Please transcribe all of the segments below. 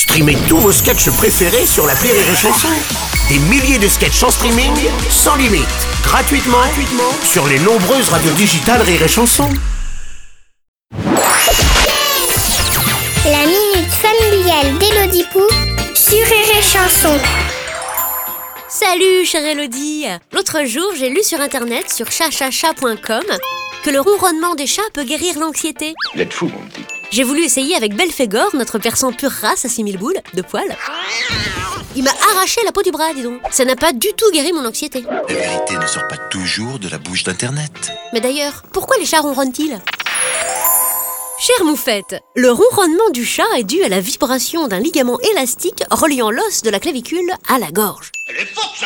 Streamez tous vos sketchs préférés sur la Rire et Chanson. Des milliers de sketchs en streaming, sans limite, gratuitement, gratuitement sur les nombreuses radios digitales Rire et Chanson. La minute familiale d'Élodie Pou sur Rire et Chanson. Salut chère Elodie L'autre jour, j'ai lu sur internet sur chachacha.com que le ronronnement des chats peut guérir l'anxiété. Vous êtes fou, mon petit. J'ai voulu essayer avec Belphégor, notre persan pure race à 6000 boules, de poils. Il m'a arraché la peau du bras, dis donc. Ça n'a pas du tout guéri mon anxiété. La vérité ne sort pas toujours de la bouche d'Internet. Mais d'ailleurs, pourquoi les chats ronronnent-ils? Chère moufette, le ronronnement du chat est dû à la vibration d'un ligament élastique reliant l'os de la clavicule à la gorge. Elle est forte,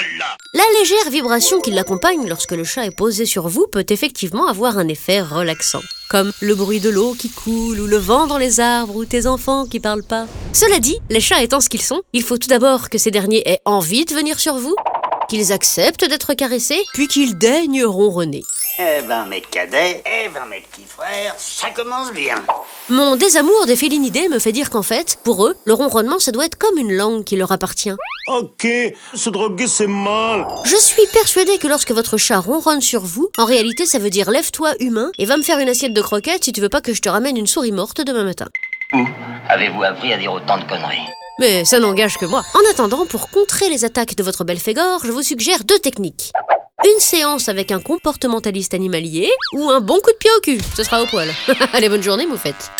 La légère vibration qui l'accompagne lorsque le chat est posé sur vous peut effectivement avoir un effet relaxant, comme le bruit de l'eau qui coule ou le vent dans les arbres ou tes enfants qui parlent pas. Cela dit, les chats étant ce qu'ils sont, il faut tout d'abord que ces derniers aient envie de venir sur vous, qu'ils acceptent d'être caressés, puis qu'ils daignent ronronner. Eh ben mes cadets, eh ben mes petits frères, ça commence bien. Mon désamour des félinidés me fait dire qu'en fait, pour eux, le ronronnement ça doit être comme une langue qui leur appartient. Ok, se droguer c'est mal. Je suis persuadée que lorsque votre chat ronronne sur vous, en réalité ça veut dire lève-toi humain et va me faire une assiette de croquettes si tu veux pas que je te ramène une souris morte demain matin. Où avez-vous appris à dire autant de conneries Mais ça n'engage que moi. En attendant, pour contrer les attaques de votre belle Fégor, je vous suggère deux techniques. Une séance avec un comportementaliste animalier ou un bon coup de pied au cul. Ce sera au poil. Allez, bonne journée, moufette.